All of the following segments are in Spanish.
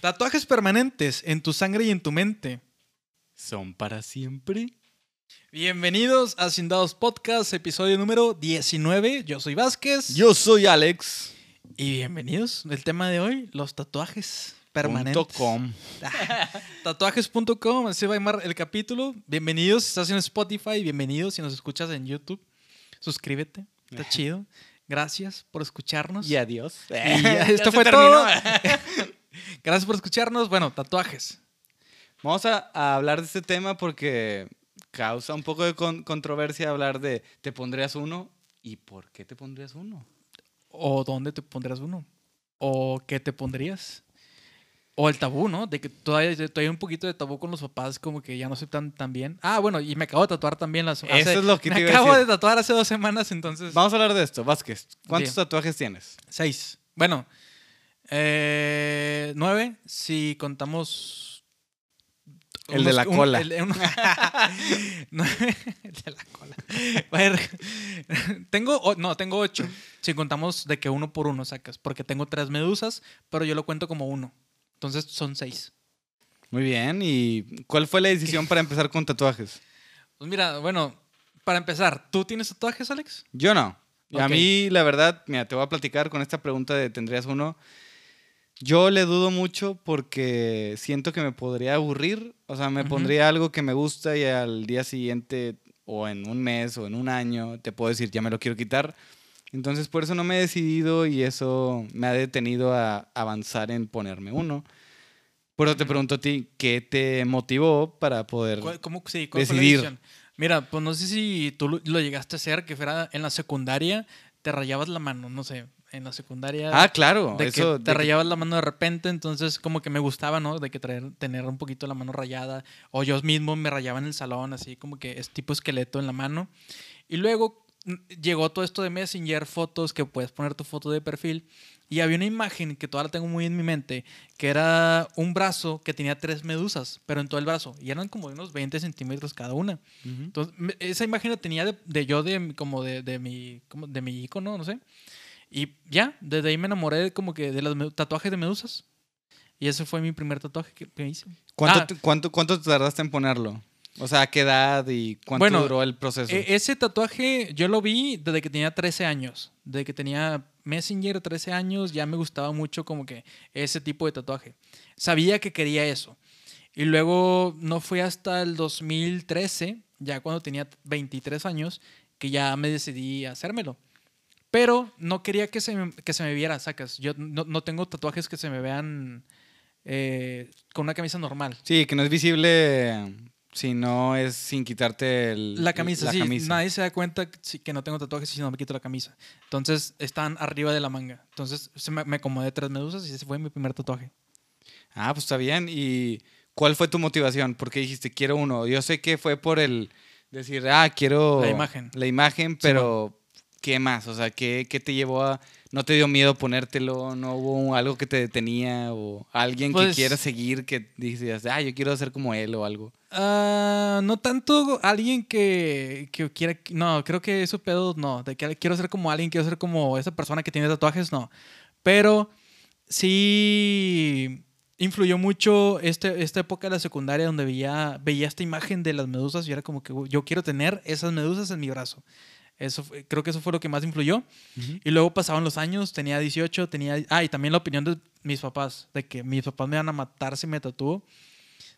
Tatuajes permanentes en tu sangre y en tu mente. ¿Son para siempre? Bienvenidos a Sin Dados Podcast, episodio número 19. Yo soy Vázquez. Yo soy Alex. Y bienvenidos. El tema de hoy, los tatuajes permanentes. .com. Tatuajes.com, así va a llamar el capítulo. Bienvenidos, si estás en Spotify, bienvenidos si nos escuchas en YouTube. Suscríbete, está chido. Gracias por escucharnos. Y adiós. Y ya, esto fue terminó. todo. Gracias por escucharnos. Bueno, tatuajes. Vamos a, a hablar de este tema porque causa un poco de con- controversia hablar de ¿te pondrías uno? ¿Y por qué te pondrías uno? ¿O dónde te pondrías uno? ¿O qué te pondrías? O el tabú, ¿no? De que todavía, todavía hay un poquito de tabú con los papás, como que ya no sé tan, tan bien. Ah, bueno, y me acabo de tatuar también las Eso es lo que Me te iba a acabo decir. de tatuar hace dos semanas, entonces. Vamos a hablar de esto. Vázquez, ¿cuántos Sí. tatuajes tienes? Seis. Bueno, eh, nueve si contamos. El de la un- cola. el, un- Nueve, el de la cola. A ver, tengo, no, tengo ocho. Si contamos de que uno por uno sacas, porque tengo tres medusas, pero yo lo cuento como uno. Entonces son seis. Muy bien. ¿Y cuál fue la decisión para empezar con tatuajes? Pues mira, bueno, para empezar, ¿tú tienes tatuajes, Alex? Yo no. A mí, la verdad, mira, te voy a platicar con esta pregunta de ¿tendrías uno? Yo le dudo mucho porque siento que me podría aburrir. O sea, me pondría algo que me gusta y al día siguiente o en un mes o en un año te puedo decir, ya me lo quiero quitar. Entonces, por eso no me he decidido y eso me ha detenido a avanzar en ponerme uno. Por eso te pregunto a ti, ¿qué te motivó para poder... ¿Cuál- ¿Cómo, sí, cuál fue la Decidir. Mira, pues no sé si tú lo, lo llegaste a hacer, que fuera en la secundaria, te rayabas la mano, no sé, en la secundaria. Ah, claro. de eso, que te de que- rayabas la mano de repente, entonces como que me gustaba, ¿no? De que traer, tener un poquito la mano rayada. O yo mismo me rayaba en el salón, así como que es tipo esqueleto en la mano. Y luego mm, llegó todo esto de Messenger, fotos, que puedes poner tu foto de perfil. Y había una imagen que todavía la tengo muy en mi mente, que era un brazo que tenía tres medusas, pero en todo el brazo. Y eran como de unos 20 centímetros cada una. Entonces, esa imagen la tenía de, de yo, de, como de, de mi, como de mi icono, no sé. Y ya, desde ahí me enamoré como que de los me- tatuajes de medusas. Y ese fue mi primer tatuaje que, que hice. ¿Cuánto, Ah. cuánto, ¿Cuánto te tardaste en ponerlo? O sea, ¿a qué edad y cuánto Bueno, duró el proceso? E- ese tatuaje yo lo vi desde que tenía 13 años. Desde que tenía Messenger, 13 años, ya me gustaba mucho como que ese tipo de tatuaje. Sabía que quería eso. Y luego no fue hasta el 2013, ya cuando tenía 23 años, que ya me decidí a hacérmelo. Pero no quería que se me, que se me viera, sacas. Yo no, no tengo tatuajes que se me vean eh, con una camisa normal. sí, que no es visible si no es sin quitarte el- La camisa, la sí. camisa. Nadie se da cuenta que no tengo tatuajes si no me quito la camisa. Entonces están arriba de la manga. Entonces se me, me acomodé tres medusas y ese fue mi primer tatuaje. Ah, pues está bien. ¿Y cuál fue tu motivación? ¿Por qué dijiste quiero uno? Yo sé que fue por el decir, ah, quiero... La imagen. La imagen, pero ¿qué más? O sea, ¿qué, qué te llevó a... ¿No te dio miedo ponértelo? ¿No hubo algo que te detenía? ¿O alguien que Pues- quiera seguir que dices, ah, yo quiero ser como él o algo? Ah, no tanto alguien que, que quiera. No, creo que eso pedo no. De que quiero ser como alguien, quiero ser como esa persona que tiene tatuajes, no. Pero sí influyó mucho este, esta época de la secundaria donde veía, veía esta imagen de las medusas y era como que "Uy, yo quiero tener esas medusas en mi brazo. Eso fue- creo que eso fue lo que más influyó. Y luego pasaban los años, tenía 18, tenía... Ah, y también la opinión de mis papás, de que mis papás me iban a matar si me tatúo.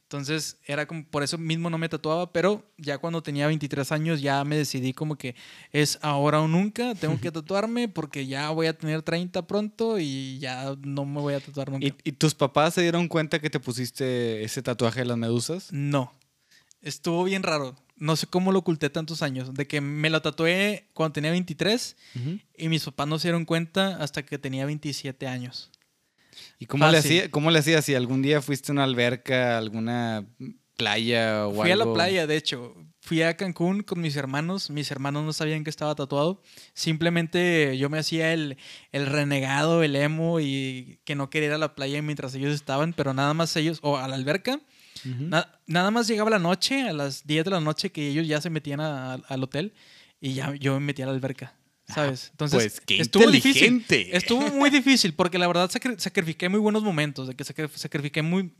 Entonces, era como, por eso mismo no me tatuaba, pero ya cuando tenía 23 años ya me decidí como que es ahora o nunca, tengo que tatuarme porque ya voy a tener 30 pronto y ya no me voy a tatuar nunca. ¿Y, y tus papás se dieron cuenta que te pusiste ese tatuaje de las medusas? No, estuvo bien raro. No sé cómo lo oculté tantos años, de que me lo tatué cuando tenía 23 y mis papás no se dieron cuenta hasta que tenía 27 años. ¿Y cómo le, hacía, cómo le hacías? Si algún día fuiste a una alberca, alguna playa o Fui a la playa, de hecho. Fui a Cancún con mis hermanos. Mis hermanos no sabían que estaba tatuado. Simplemente yo me hacía el, el renegado, el emo y que no quería ir a la playa mientras ellos estaban, pero nada más ellos, o a la alberca. Na- nada más llegaba la noche, a las 10 de la noche, que ellos ya se metían a- al hotel y ya yo me metía a la alberca. ¿Sabes? Entonces, Pues qué estuvo difícil. inteligente. Estuvo muy difícil porque la verdad sacri- sacrifiqué muy buenos momentos, de que sacri- sacrifiqué muy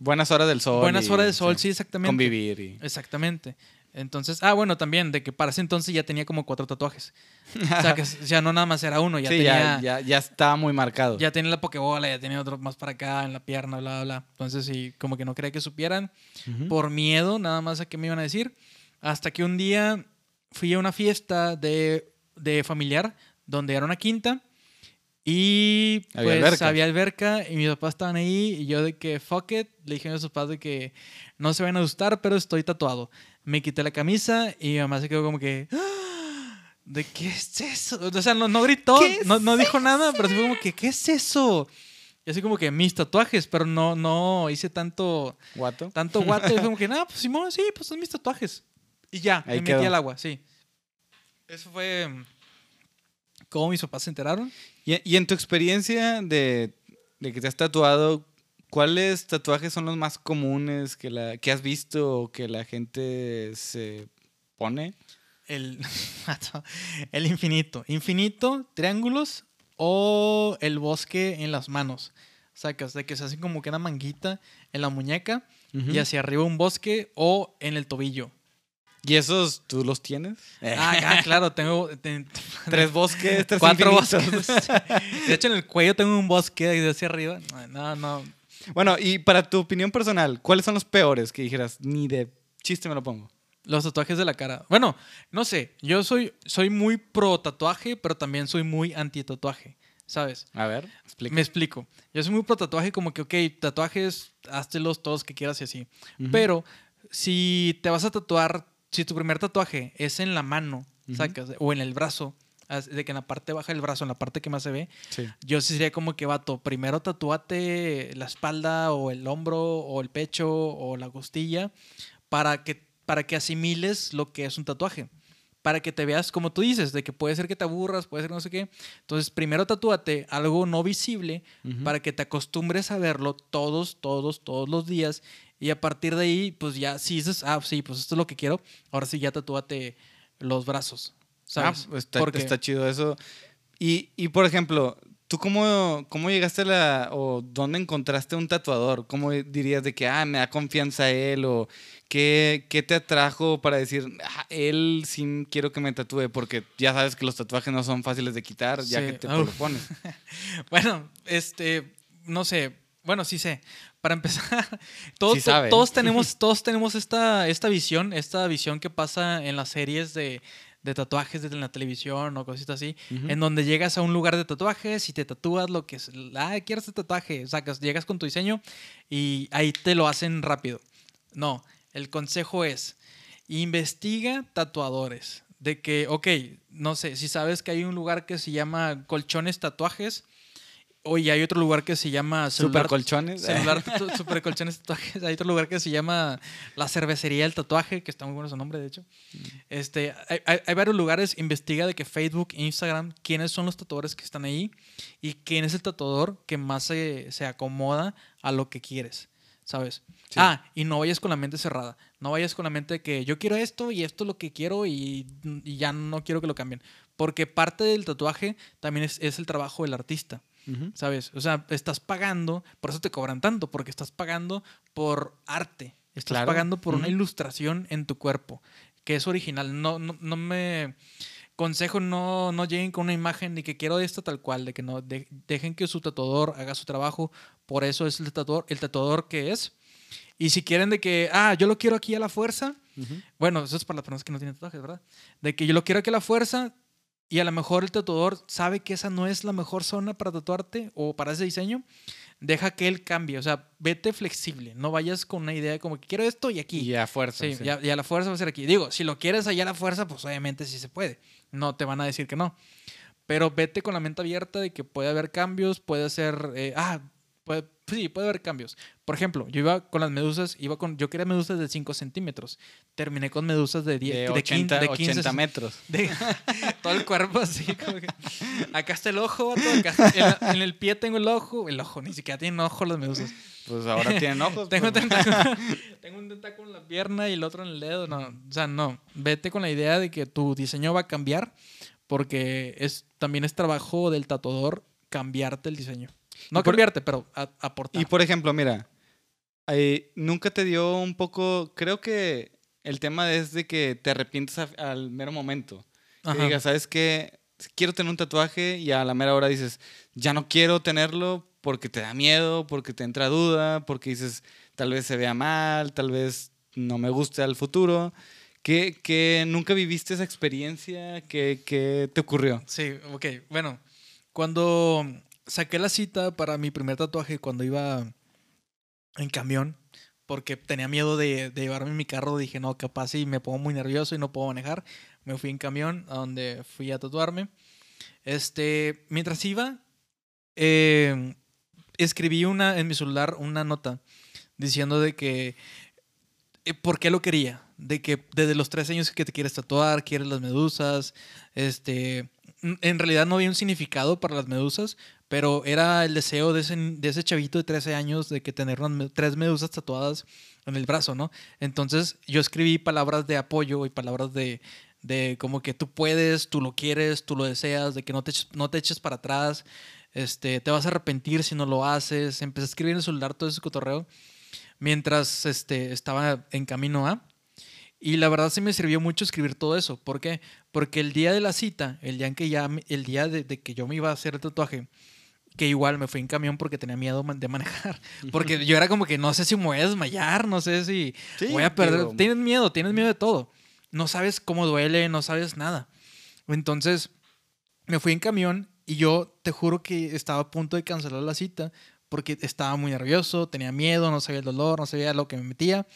Buenas horas del sol. buenas horas de sol, sí, exactamente. Convivir. Y... Exactamente. Entonces, ah, bueno, también, de que para ese entonces ya tenía como cuatro tatuajes. O sea, que ya no nada más era uno, ya sí, tenía... ya, ya, ya estaba muy marcado. Ya tenía la pokebola, ya tenía otro más para acá, en la pierna, bla, bla, bla. Entonces, sí, como que no quería que supieran. Por miedo, nada más a qué me iban a decir. Hasta que un día fui a una fiesta de, de familiar, donde era una quinta. Y Había pues alberca. había alberca y mis papás estaban ahí y yo de que fuck it, le dije a mis papás de que no se van a gustar, pero estoy tatuado. Me quité la camisa y mi mamá se quedó como que "¡Ah! ¿de qué es eso? O sea, no, no gritó, ¿Qué es no, no dijo nada, pero sí fue como que ¿qué es eso? Y así como que mis tatuajes, pero no, no hice tanto, Guato. tanto guate. y fue como que, no, pues Simón, sí, pues son mis tatuajes. Y ya, Ahí me quedó. metí al agua, sí. Eso fue mm, como mis papás se enteraron. Y, y en tu experiencia de, de que te has tatuado, ¿cuáles tatuajes son los más comunes que, la, que has visto o que la gente se pone? El, el infinito. Infinito, triángulos o el bosque en las manos. Sacas de que se hace como que una manguita en la muñeca y hacia arriba un bosque o en el tobillo. ¿Y esos tú los tienes? Ah, ah, claro, tengo ten- Tres bosques, tres cuatro infinitos. bosques. De hecho, en el cuello tengo un bosque de hacia arriba. No, no. Bueno, y para tu opinión personal, ¿cuáles son los peores que dijeras, ni de chiste me lo pongo? Los tatuajes de la cara. Bueno, no sé. Yo soy, soy muy pro tatuaje, pero también soy muy anti tatuaje. ¿Sabes? A ver, explica. Me explico. Yo soy muy pro tatuaje, como que, ok, tatuajes, háztelos todos que quieras y así. Pero si te vas a tatuar, si tu primer tatuaje es en la mano, sacas, o en el brazo, de que en la parte baja del brazo, en la parte que más se ve, Sí. yo sí sería como que, vato, primero tatúate la espalda o el hombro o el pecho o la costilla para que, para que asimiles lo que es un tatuaje. Para que te veas como tú dices, de que puede ser que te aburras, puede ser no sé qué. Entonces, primero tatúate algo no visible Ujú. para que te acostumbres a verlo todos, todos, todos los días. Y a partir de ahí, pues ya, si dices, ah, sí, pues esto es lo que quiero, ahora sí ya tatúate los brazos. ¿Sabes? Ah, está, Porque- está chido eso. Y, y, por ejemplo, ¿tú cómo, cómo llegaste a la... o dónde encontraste un tatuador? ¿Cómo dirías de que, ah, me da confianza él? ¿O qué, qué te atrajo para decir, ah, él sí quiero que me tatúe? Porque ya sabes que los tatuajes no son fáciles de quitar, ya Sí, que te lo pones. Bueno, este, no sé. Bueno, sí sé. Para empezar, todos, Sí todos tenemos, todos tenemos esta, esta visión, esta visión que pasa en las series de, de tatuajes de la televisión o cositas así, en donde llegas a un lugar de tatuajes y te tatúas lo que es, ah, quiero este tatuaje, sacas, llegas con tu diseño y ahí te lo hacen rápido. No, el consejo es, investiga tatuadores. De que, ok, no sé, si sabes que hay un lugar que se llama Colchones Tatuajes, o y hay otro lugar que se llama Super celular, colchones. celular super colchones tatuajes. Hay otro lugar que se llama la cervecería del tatuaje, que está muy bueno su nombre, de hecho. Este, hay, hay- hay varios lugares. Investiga de que Facebook, Instagram, quiénes son los tatuadores que están ahí y quién es el tatuador que más se, se acomoda a lo que quieres. ¿Sabes? Sí. Ah, y no vayas con la mente cerrada. No vayas con la mente de que yo quiero esto y esto es lo que quiero y, y ya no quiero que lo cambien. Porque parte del tatuaje también es, es el trabajo del artista. ¿Sabes? O sea, estás pagando, por eso te cobran tanto, porque estás pagando por arte. Estás Claro. pagando por una ilustración en tu cuerpo, que es original. No, no, no me. Consejo, no, no lleguen con una imagen de que quiero esto tal cual, de que no. de- dejen que su tatuador haga su trabajo. Por eso es el tatuador, el tatuador que es. Y si quieren de que, ah, yo lo quiero aquí a la fuerza, bueno, eso es para las personas que no tienen tatuajes, ¿verdad? De que yo lo quiero aquí a la fuerza y a lo mejor el tatuador sabe que esa no es la mejor zona para tatuarte o para ese diseño, deja que él cambie. O sea, vete flexible. No vayas con una idea de como que quiero esto y aquí. Y a fuerza. Sí, sí. Y, a, y a la fuerza va a ser aquí. Digo, si lo quieres allá a la fuerza, pues obviamente sí se puede. No te van a decir que no. Pero vete con la mente abierta de que puede haber cambios, puede ser. eh, ah, puede, sí, puede haber cambios. Por ejemplo, yo iba con las medusas, iba con, yo quería medusas de 5 centímetros. Terminé con medusas de 10, De, de, 80, 15, de 15 80 metros. de- todo el cuerpo así, como que. Acá está el ojo, vato, acá está- en, en el pie tengo el ojo. El ojo, ni siquiera tienen ojo las medusas. Pues ahora tienen ojos. Tengo, un pues. tentáculo, tengo un tentáculo en la pierna y el otro en el dedo. No, o sea, no. Vete con la idea de que tu diseño va a cambiar porque es, también es trabajo del tatuador cambiarte el diseño. No por- cambiarte, pero a- aportar. Y por ejemplo, mira, eh, nunca te dio un poco, creo que el tema es de que te arrepientes a- al mero momento. Que Ajá. digas, ¿sabes qué? Quiero tener un tatuaje y a la mera hora dices, ya no quiero tenerlo porque te da miedo, porque te entra duda, porque dices, tal vez se vea mal, tal vez no me guste al futuro. ¿Qué, qué- nunca viviste esa experiencia? ¿Qué, qué te ocurrió? Sí, ok. Bueno, cuando saqué la cita para mi primer tatuaje, cuando iba en camión, porque tenía miedo de, de llevarme en mi carro, dije, no, capaz y me pongo muy nervioso y no puedo manejar. Me fui en camión a donde fui a tatuarme. Este, mientras iba, eh, escribí una, en mi celular una nota diciendo de que, eh, ¿por qué lo quería? De que desde los tres años que te quieres tatuar, quieres las medusas, este, en realidad no había un significado para las medusas, pero era el deseo de ese, de ese chavito de 13 años de que tener unas tres medusas tatuadas en el brazo, ¿no? Entonces yo escribí palabras de apoyo y palabras de, de como que tú puedes, tú lo quieres, tú lo deseas, de que no te no te eches para atrás, este, te vas a arrepentir si no lo haces. Empecé a escribir en el celular todo ese cotorreo mientras este, estaba en camino a. Y la verdad sí me sirvió mucho escribir todo eso. ¿Por qué? Porque el día de la cita, el día en que ya, el día de, de que yo me iba a hacer el tatuaje, que igual me fui en camión porque tenía miedo de manejar. Porque yo era como que no sé si me voy a desmayar, no sé si Sí, voy a perder. digo- Tienes miedo, tienes miedo de todo. No sabes cómo duele, no sabes nada. Entonces, me fui en camión y yo te juro que estaba a punto de cancelar la cita porque estaba muy nervioso, tenía miedo, no sabía el dolor, no sabía lo que me metía.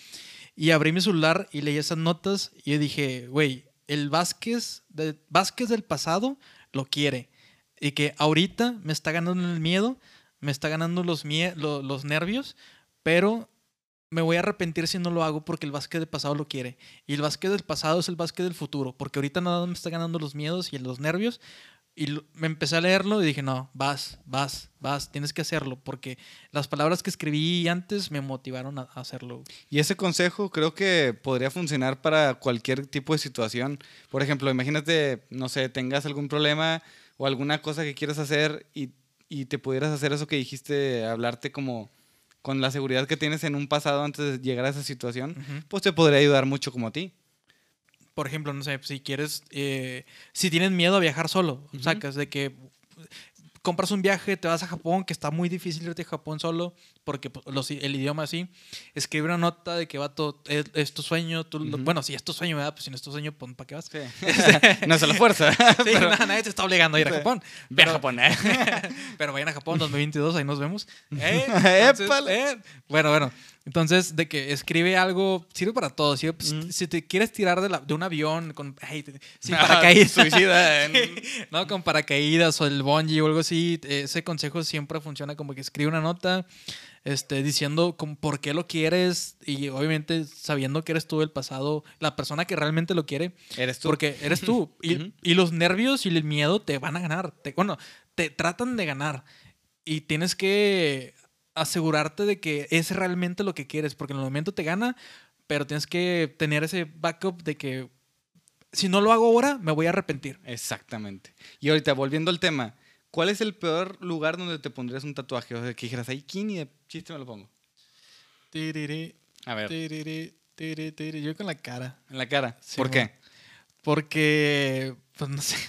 Y abrí mi celular y leí esas notas y yo dije, güey, el Vázquez, de, Vázquez del pasado lo quiere. Y que ahorita me está ganando el miedo, me está ganando los, mie- lo- los nervios, pero me voy a arrepentir si no lo hago porque el Vázquez del pasado lo quiere. Y el Vázquez del pasado es el Vázquez del futuro, porque ahorita nada me está ganando los miedos y los nervios. Y me empecé a leerlo y dije, no, vas, vas, vas, tienes que hacerlo, porque las palabras que escribí antes me motivaron a hacerlo. Y ese consejo creo que podría funcionar para cualquier tipo de situación. Por ejemplo, imagínate, no sé, tengas algún problema o alguna cosa que quieras hacer y, y te pudieras hacer eso que dijiste, hablarte como con la seguridad que tienes en un pasado antes de llegar a esa situación, pues te podría ayudar mucho como a ti. por ejemplo, no sé, si quieres, eh, si tienes miedo a viajar solo, sacas de que compras un viaje, te vas a Japón, que está muy difícil irte a Japón solo, porque pues, los- el idioma así, escribe una nota de que va todo, es, es tu sueño, tú lo- Ujú. bueno, si es tu sueño, ¿verdad? Pues si no es tu sueño, pues, ¿para qué vas? Sí. no es a la fuerza. Sí, pero- nada, nadie te está obligando a ir a. Japón. Ve a Pero- Japón, ¿eh? Pero vayan a Japón 2022, ahí nos vemos. Eh, entonces, eh, Bueno, bueno. Entonces, de que escribe algo, sirve para todo. sirve- Mm. Si te quieres tirar de, la- de un avión con, te- sin Ah, paracaídas. Suicida. en- no, con paracaídas o el bungee o algo así. Ese consejo siempre funciona como que escribe una nota este, diciendo por qué lo quieres y obviamente sabiendo que eres tú el pasado, la persona que realmente lo quiere. Eres tú. Porque eres tú. Y los nervios y el miedo te van a ganar. Te- bueno, te tratan de ganar. Y tienes que asegurarte de que es realmente lo que quieres. Porque en el momento te gana, pero tienes que tener ese backup de que si no lo hago ahora, me voy a arrepentir. Exactamente. Y ahorita, volviendo al tema, ¿cuál es el peor lugar donde te pondrías un tatuaje? O sea, que dijeras, ahí, ¿quién ni de chiste me lo pongo? Tiriri, A ver, tiriri, tiri, tiri. Yo con la cara. en la cara. Sí, ¿Por qué? Porque, pues no sé.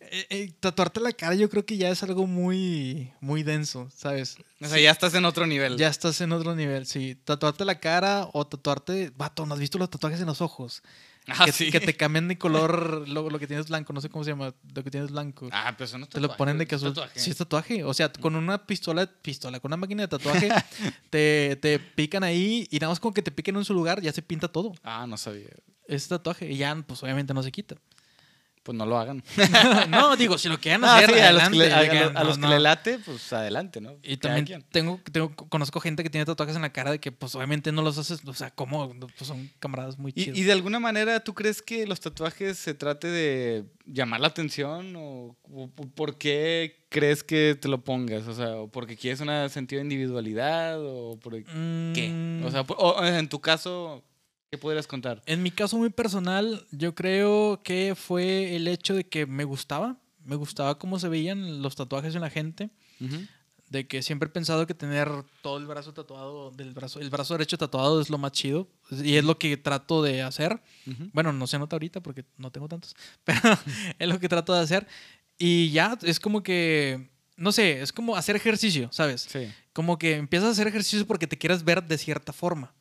Eh, eh, tatuarte la cara yo creo que ya es algo muy, muy denso, ¿sabes? O sea, ya estás en otro nivel. Ya estás en otro nivel, sí. Tatuarte la cara o tatuarte. Vato, ¿no has visto los tatuajes en los ojos? Ah, que, sí. que te cambian de color lo, lo que tienes blanco, no sé cómo se llama, lo que tienes blanco. Ah, pero eso no es te lo ponen de es casual. tatuaje. Sí, es tatuaje. O sea, con una pistola, pistola, con una máquina de tatuaje, te, te pican ahí y nada más con que te piquen en su lugar ya se pinta todo. Ah, no sabía. Es tatuaje y ya, pues obviamente no se quita. Pues no lo hagan. no, digo, si lo quieren hacer, sí, a los que le, a- a- no, que late, pues adelante, ¿no? Y Cada también quien. tengo, tengo, conozco gente que tiene tatuajes en la cara de que, pues, obviamente no los haces, o sea, ¿cómo? Pues son camaradas muy chidos. ¿Y, y de alguna manera tú crees que los tatuajes se trate de llamar la atención o, por qué crees que te lo pongas? O sea, ¿o porque quieres un sentido de individualidad o por qué? Mm, O sea, o en tu caso, ¿Qué podrías contar? En mi caso muy personal, yo creo que fue el hecho de que me gustaba. Me gustaba cómo se veían los tatuajes en la gente. De que siempre he pensado que tener todo el brazo tatuado, del brazo, el brazo derecho tatuado es lo más chido. Y es lo que trato de hacer. Bueno, no se nota ahorita porque no tengo tantos. Pero es lo que trato de hacer. Y ya, es como que no sé, es como hacer ejercicio, ¿sabes? Sí. Como que empiezas a hacer ejercicio porque te quieres ver de cierta forma.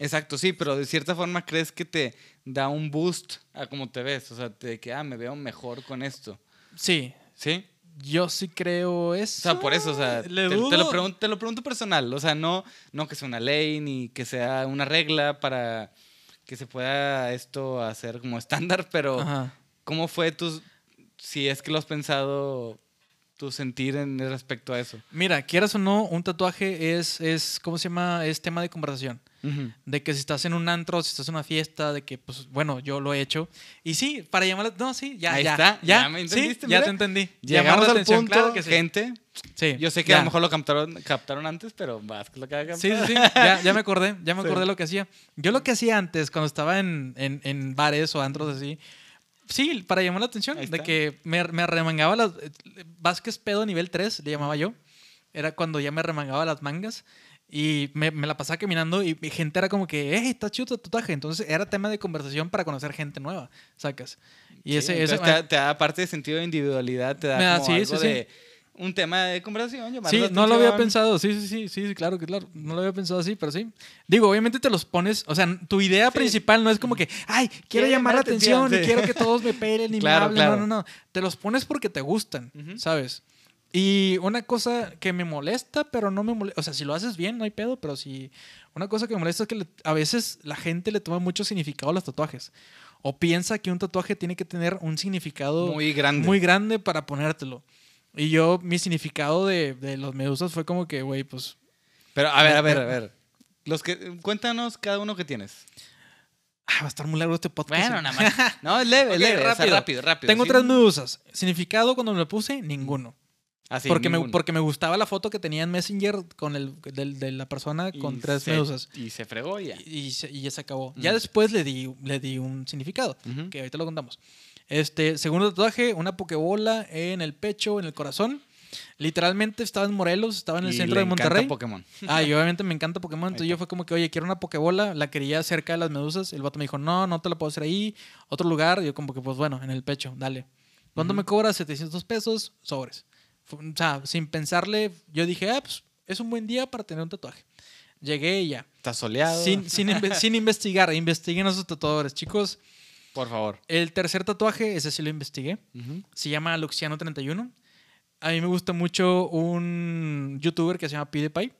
Exacto, sí, pero de cierta forma crees que te da un boost a cómo te ves. O sea, te que, ah, me veo mejor con esto. Sí. ¿Sí? Yo sí creo eso. O sea, por eso, o sea, te, lo pregunto, te lo pregunto personal. O sea, no, no que sea una ley ni que sea una regla para que se pueda esto hacer como estándar, pero ¿cómo fue tu, si es que lo has pensado tu sentir en respecto a eso? Mira, quieras o no, un tatuaje es, es ¿cómo se llama? Es tema de conversación. De que si estás en un antro, si estás en una fiesta, de que, pues, bueno, yo lo he hecho. Y sí, para llamar la No, sí, ya, ya. Está, ya, me entendiste. ya te entendí. Llegamos al punto, claro que gente. Sí. Yo sé que a lo mejor lo captaron, captaron antes, pero vas que lo que hagan. Sí, sí, sí. Ya, ya, me acordé, ya me acordé lo que hacía. Yo lo que hacía antes, cuando estaba en, en, en bares o antros así, Sí, para llamar la atención. De que me, me arremangaba las. Vázquez pedo nivel 3, le llamaba yo. Era cuando ya me arremangaba las mangas. Y me, me la pasaba caminando y mi gente era como que, hey, está chido tu tatuaje. Entonces era tema de conversación para conocer gente nueva, sacas. Y ese, ese te, da, parte de sentido de individualidad, te da, como algo de un tema de conversación. Sí, no lo había pensado, sí, sí, sí, sí, claro que claro, no lo había pensado así, pero sí. Digo, obviamente te los pones, o sea, tu idea principal no es como que, ay, quiero llamar la atención, y quiero que todos me pelen y me hablen, no, no, no, te los pones porque te gustan, ¿sabes? Y una cosa que me molesta, pero no me molesta, o sea, si lo haces bien, no hay pedo, pero si una cosa que me molesta es que a veces la gente le toma mucho significado a los tatuajes. O piensa que un tatuaje tiene que tener un significado muy grande, muy grande para ponértelo. Y yo, mi significado de, de los medusas fue como que, güey, pues. Pero, a ver, a ver, a ver. Los que, cuéntanos cada uno que tienes. Ah, va a estar muy largo este podcast. Bueno, nada más. No, es leve, es leve. Rápido, rápido, rápido. Tengo tres medusas. Significado cuando me lo puse, ninguno. Así, ah, porque, me, porque me gustaba la foto que tenía en Messenger con el, de, la persona con tres medusas. Y se fregó ya. Y, y, ya se acabó. Ya después le di, le di un significado, que ahorita lo contamos. Este, segundo tatuaje, una pokebola en el pecho, en el corazón. Literalmente estaba en Morelos, estaba en el centro de Monterrey. Pokémon. Ah, y obviamente me encanta Pokémon. Entonces yo fue como que, oye, quiero una pokebola. La quería cerca de las medusas. El vato me dijo, no, no te la puedo hacer ahí. Otro lugar. Y yo como que, pues bueno, en el pecho, dale. ¿Cuánto me cobra? 700 pesos, sobres. O sea, sin pensarle, yo dije, ah, pues es un buen día para tener un tatuaje. Llegué y ya. Está soleado. Sin, sin, sin investigar. Investiguen a sus tatuadores, chicos. Por favor. El tercer tatuaje, ese sí lo investigué. Se llama Luxiano31. A mí me gusta mucho un youtuber que se llama PewDiePie.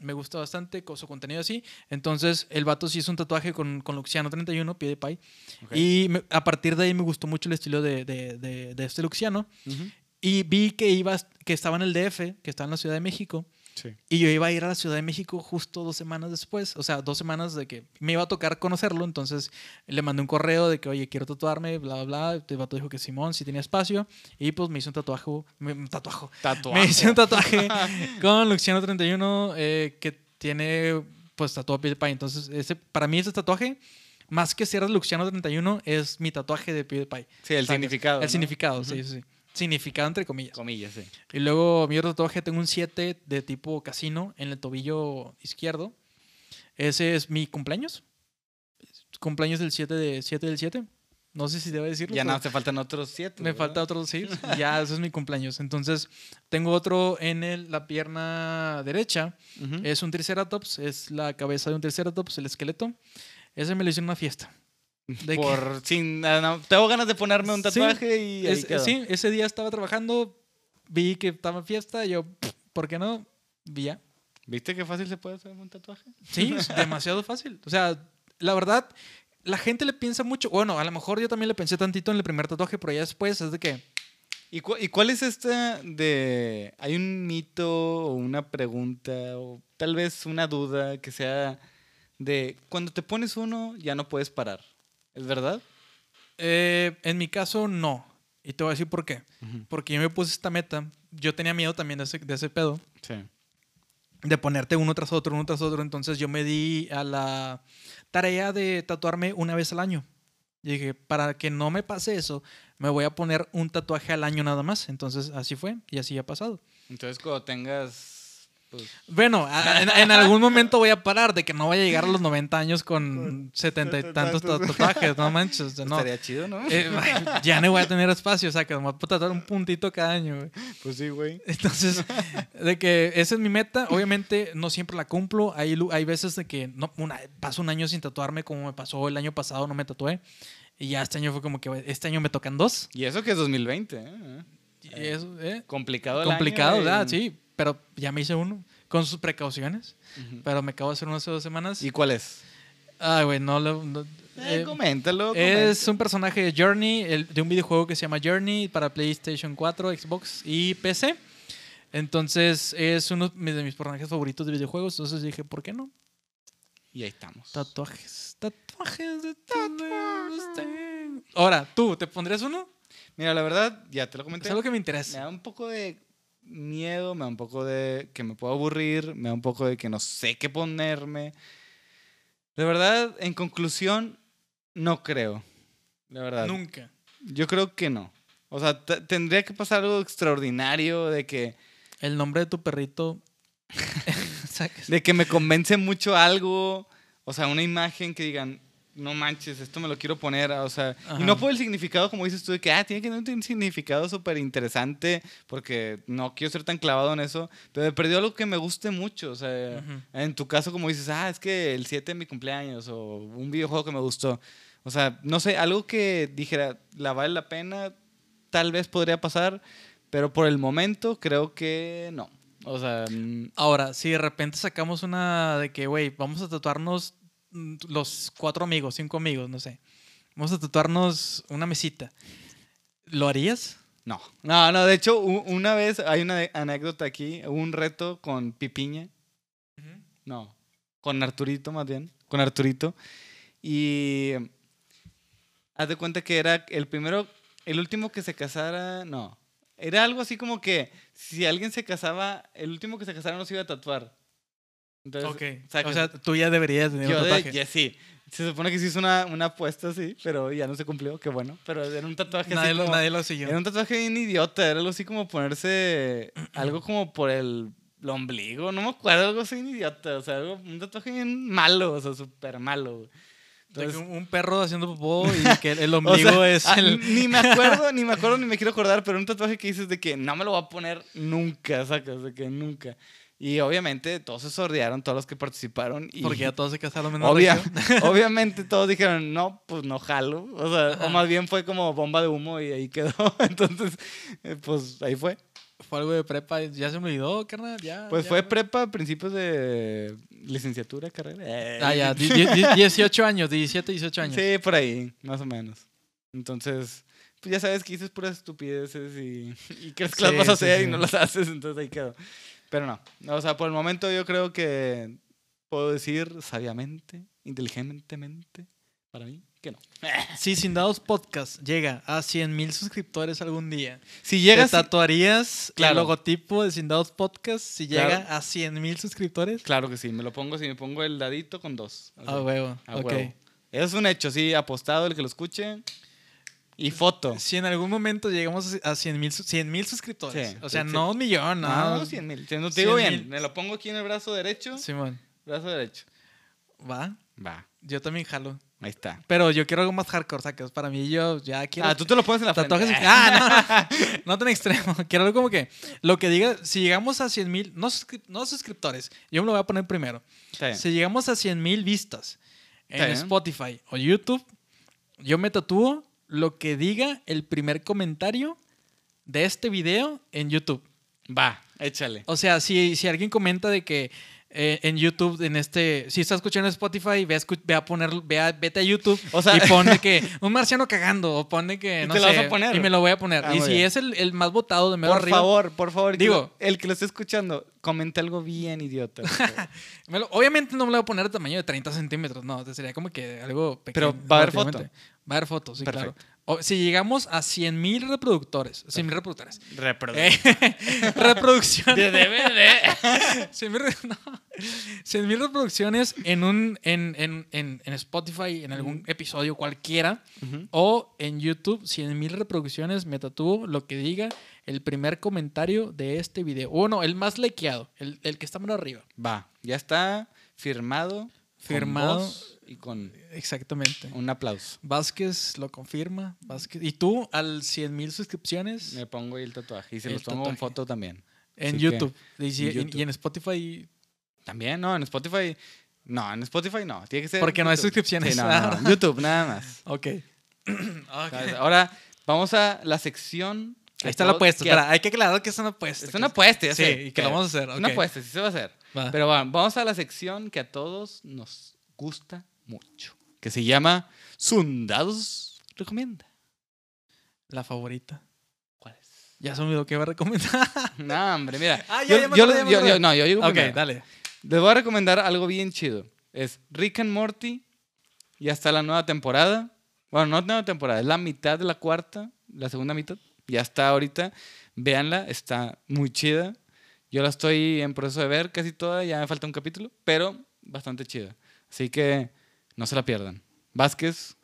Me gusta bastante con su contenido así. Entonces, el vato sí hizo un tatuaje con, con Luxiano31, PewDiePie. Y a partir de ahí me gustó mucho el estilo de, de, de, este Luxiano. Y vi que, iba, que estaba en el DF, que estaba en la Ciudad de México. Y yo iba a ir a la Ciudad de México justo dos semanas después, o sea, dos semanas de que me iba a tocar conocerlo, entonces le mandé un correo de que, oye, quiero tatuarme, bla, bla, bla. El vato dijo que Simón sí tenía espacio y pues me hizo un tatuaje, un tatuaje, me hizo un tatuaje con Luciano 31 eh, que tiene pues tatuado PewDiePie. Entonces, ese, para mí ese tatuaje más que ser Luciano 31 es mi tatuaje de PewDiePie. Sí, el significado. El significado, sí, sí. Significado entre comillas. Comillas, sí. Y luego mi otro tatuaje tengo un 7 de tipo casino en el tobillo izquierdo. Ese es mi cumpleaños. Cumpleaños del 7 de 7 del 7. No sé si debe decirlo. Ya no, te faltan otros 7. Me falta otros 6. ya, ese es mi cumpleaños. Entonces, tengo otro en el, la pierna derecha. Es un triceratops. Es la cabeza de un triceratops, el esqueleto. Ese me lo hice en una fiesta. Por sin tengo ganas de ponerme un tatuaje y sí ese día estaba trabajando vi que estaba en fiesta y yo por qué no vi ya. Viste qué fácil se puede hacer un tatuaje sí es demasiado fácil. O sea la verdad la gente le piensa mucho bueno a lo mejor yo también le pensé tantito en el primer tatuaje pero ya después es de que ¿Y, ¿Y cuál es esta de hay un mito o una pregunta o tal vez una duda que sea de cuando te pones uno ya no puedes parar ¿Es verdad? Eh, en mi caso, no. Y te voy a decir por qué. Porque yo me puse esta meta. Yo tenía miedo también de ese, de ese pedo. Sí. de ponerte uno tras otro, uno tras otro. Entonces yo me di a la tarea de tatuarme una vez al año. Y dije, para que no me pase eso, me voy a poner un tatuaje al año nada más. Entonces así fue y así ha pasado. Entonces cuando tengas... Pues, Bueno, a- en, en algún momento voy a parar de que no vaya a llegar a los 90 años con setenta y tantos ta- tatuajes, no manches. no. Estaría chido, ¿no? Eh, ya no voy a tener espacio, o sea, que me voy a tatuar un puntito cada año. güey. Pues sí, güey. Entonces, de que esa es mi meta, obviamente no siempre la cumplo. Hay, hay veces de que no, una, paso un año sin tatuarme, como me pasó el año pasado, no me tatué. Y ya este año fue como que este año me tocan dos. Y eso que es 2020, ¿eh? Y eso, ¿eh? Complicado el Complicado, año, ¿verdad? y- Sí, pero ya me hice uno, con sus precauciones. Ujú. Pero me acabo de hacer uno hace dos semanas. ¿Y cuál es? Ah, güey, no lo. no- Eh, eh, coméntalo. es un personaje de Journey, el- de un videojuego que se llama Journey para PlayStation 4, Xbox y PC. Entonces es uno de mis personajes favoritos de videojuegos. Entonces dije, ¿por qué no? Y ahí estamos. Tatuajes. Tatuajes de tatuajes. Ahora, ¿tú te pondrías uno? Mira, la verdad, ya te lo Es comenté. algo que me Me interesa. da un poco de miedo, me da un poco de que me puedo aburrir, me da un poco de que no sé qué ponerme. De verdad, en conclusión, no creo. La verdad. Nunca. Yo creo que no. O sea, tendría que pasar algo extraordinario de que, El nombre de tu perrito. De que me convence mucho algo. O sea, una imagen que digan, no manches, esto me lo quiero poner. O sea, Ajá. y no por el significado, como dices tú, de que ah, tiene que tener un significado súper interesante, porque no quiero ser tan clavado en eso. Pero me perdió algo que me guste mucho. O sea, en tu caso, como dices, ah, es que el 7 de mi cumpleaños, o un videojuego que me gustó. O sea, no sé, algo que dijera, la vale la pena, tal vez podría pasar, pero por el momento creo que no. O sea, mm, Ahora, si de repente sacamos una de que, güey, vamos a tatuarnos los cuatro amigos, cinco amigos, no sé. Vamos a tatuarnos una mesita. ¿Lo harías? no. No, no, de hecho, una vez hay una anécdota aquí, hubo un reto con Pipiña, no, con Arturito más bien, con Arturito, y haz de cuenta que era el primero, el último que se casara, no, era algo así como que si alguien se casaba, el último que se casara no se iba a tatuar. Entonces, ok. sacas- O sea, tú ya deberías tener yo un de, tatuaje. ya sí. Se supone que sí hizo una, una apuesta así, pero ya no se cumplió, qué bueno. Pero era un tatuaje nadie, así lo, como- nadie lo siguió. era un tatuaje bien idiota, era algo así como ponerse algo como por el, el ombligo, no me acuerdo, algo así idiota, o sea, algo- un tatuaje bien malo, o sea, súper malo. De Entonces, un, perro haciendo popó y que el ombligo o sea, es ah, el... Ni me acuerdo, ni me acuerdo, ni me quiero acordar, pero un tatuaje que dices de que no me lo voy a poner nunca, sacas, de que nunca. Y obviamente todos se sordearon, todos los que participaron. Y Porque ya todos se casaron menos obvia- obviamente todos dijeron, no, pues no jalo. O sea, o más bien fue como bomba de humo y ahí quedó. Entonces, eh, pues ahí fue. Fue algo de prepa. Ya se me olvidó, carnal. Ya, Pues ya, fue prepa, principios de licenciatura, carrera. Eh, Ah, ya. di- di- di- 18 años, 17, 18 años. Sí, por ahí, más o menos. Entonces, pues ya sabes que dices puras estupideces y, y crees que las Sí, vas a sí, hacer sí. y no las haces, entonces ahí quedó. Pero no, o sea, por el momento yo creo que puedo decir sabiamente, inteligentemente, para mí, que no. Si Sin Dados Podcast llega a 100 mil suscriptores algún día, Si ¿te llegas, tatuarías el Claro. logotipo de Sin Dados Podcast si Claro. llega a 100 mil suscriptores? claro que sí, me lo pongo, si me pongo el dadito con dos. así, Ah, huevo. a ok. huevo. Es un hecho, sí, apostado el que lo escuche. Y foto. Si en algún momento llegamos a 100 mil 100 mil suscriptores, Sí, o sea, sí, no un millón, no. No, no, 100 mil. Te digo 100,000. bien, me lo pongo aquí en el brazo derecho. Simón, Brazo derecho. va. Va, Yo también jalo. ahí está. Pero yo quiero algo más hardcore, sacas. Para mí, yo ya quiero. Ah, tú te lo pones en la Tatuajes. frente. Ah, no, no, no tan extremo. Quiero algo como que lo que diga, si llegamos a 100 mil, no, suscri- no suscriptores, yo me lo voy a poner primero. Si llegamos a 100 mil vistas en. Spotify o YouTube, yo me tatúo lo que diga el primer comentario de este video en YouTube. Va, échale. O sea, si, si alguien comenta de que eh, en YouTube, en este, si estás escuchando Spotify, ve a, escu- ve a poner, ve a- vete a YouTube O sea- y pone que un marciano cagando o pone que ¿Y no te sé, lo vas a poner? y me lo voy a poner. Ah, y si bien. es el, el más votado de mero Por arriba, favor, por favor. que Digo- lo- el que lo esté escuchando, comente algo bien idiota. me lo- obviamente no me lo voy a poner de tamaño de 30 centímetros, no, sería como que algo pequeño. Pero va a haber foto. Va a haber fotos, sí, Perfecto. claro. o si llegamos a 100 mil reproductores, 100 mil reproductores, Reproducción. eh, reproducciones, De DVD. 100 mil re- no, 100 mil reproducciones en un en, en, en, en Spotify, en algún episodio cualquiera, o en YouTube, 100 mil reproducciones, me tatúo lo que diga el primer comentario de este video. O no, el más likeado, el, el que está más arriba. Va, ya está firmado. Firmado. Con voz y con Exactamente. un aplauso. Vázquez lo confirma. Vázquez. ¿Y tú al 100 mil suscripciones Me pongo ahí el tatuaje y se El los pongo en foto también. en YouTube? Y, en y- YouTube. y en Spotify. También, no, en Spotify. No, en Spotify no. Tiene que ser. Porque no hay suscripciones. Sí, no, no, no, YouTube, nada más. Ok. ¿Sabes? Ahora vamos a la sección. Ahí está la apuesta. Espera, hay que aclarar que es una apuesta. Es una apuesta, ya Sí, sé, y que lo vamos a hacer. Es una apuesta, sí se va a hacer. Va. Pero va, vamos a la sección que a todos nos gusta mucho. Que se llama Sundados Recomienda. La favorita. ¿Cuál es? Ya se me olvidó que va a recomendar. No, hombre, mira. Ah, ya, yo, ya me yo acordé, yo- yo- no, yo digo ok, primero. dale. Les voy a recomendar algo bien chido. Es Rick and Morty. Ya está la nueva temporada. Bueno, no nueva temporada, es la mitad de la cuarta, la segunda mitad. Ya está ahorita. Véanla, está muy chida. Yo la estoy en proceso de ver casi toda, ya me falta un capítulo, pero bastante chida. Así que no se la pierdan. Vázquez,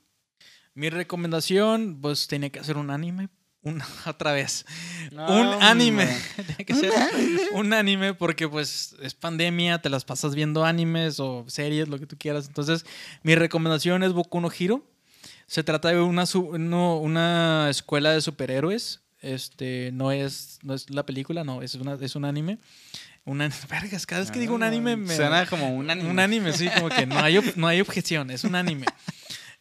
Mi recomendación, pues tenía que hacer un anime. Una, otra vez. No, un anime. Tiene que ser un anime porque pues es pandemia, te las pasas viendo animes o series, lo que tú quieras. Entonces, mi recomendación es Boku no Hero. Se trata de una, una escuela de superhéroes. Este, no es, no es la película, no, es, una, es un anime. Una, vergas, cada vez que digo un anime me... Suena como un anime. Un anime, sí, como que no hay, no hay objeción, es un anime.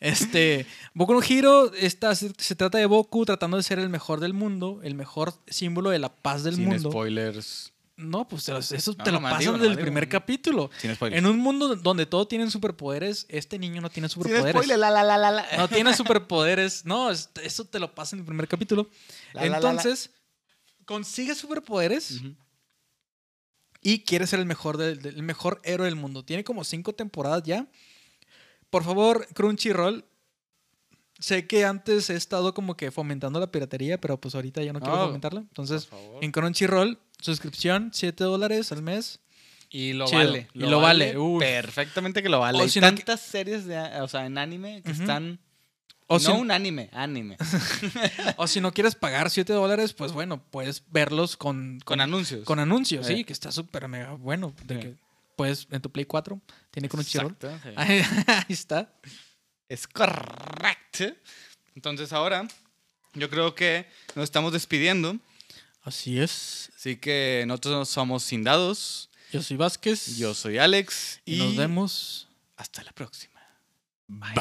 Este, Boku no Hero está, se, trata de Boku tratando de ser el mejor del mundo, el mejor símbolo de la paz del Sin mundo. spoilers. No, pues eso No, te lo nomás pasan digo, desde el nomás digo, primer no. capítulo. Sin spoilers. En un mundo donde todos tienen superpoderes, este niño no tiene Sin superpoderes. spoilers, la, la, la, la. No tiene superpoderes. No, es- eso te lo pasa en el primer capítulo. Entonces, consigue superpoderes. Y quiere ser el mejor, del, del- el mejor héroe del mundo. Tiene como cinco temporadas ya. Por favor, Crunchyroll. Sé que antes he estado como que fomentando la piratería, pero pues ahorita ya no quiero No, fomentarla. Entonces, en Crunchyroll, suscripción, 7 dólares al mes. Y lo Chido. vale. Y lo vale, uy. Perfectamente que lo vale. O Hay no que- tantas series de, o sea, en anime que Ujú. están. O, no si, un anime, anime. o si no quieres pagar 7 dólares, pues bueno, puedes verlos con, Con anuncios. con anuncios, sí, Eh. que está súper mega bueno. De Sí. que puedes, en tu Play 4, tiene Crunchyroll. Exacto, sí. Ahí, ahí está. Es correcto. Entonces ahora, yo creo que nos estamos despidiendo. Así es. Así que nosotros somos Sindados. Yo soy Vázquez. Yo soy Alex. Y nos vemos. Hasta la próxima. Bye.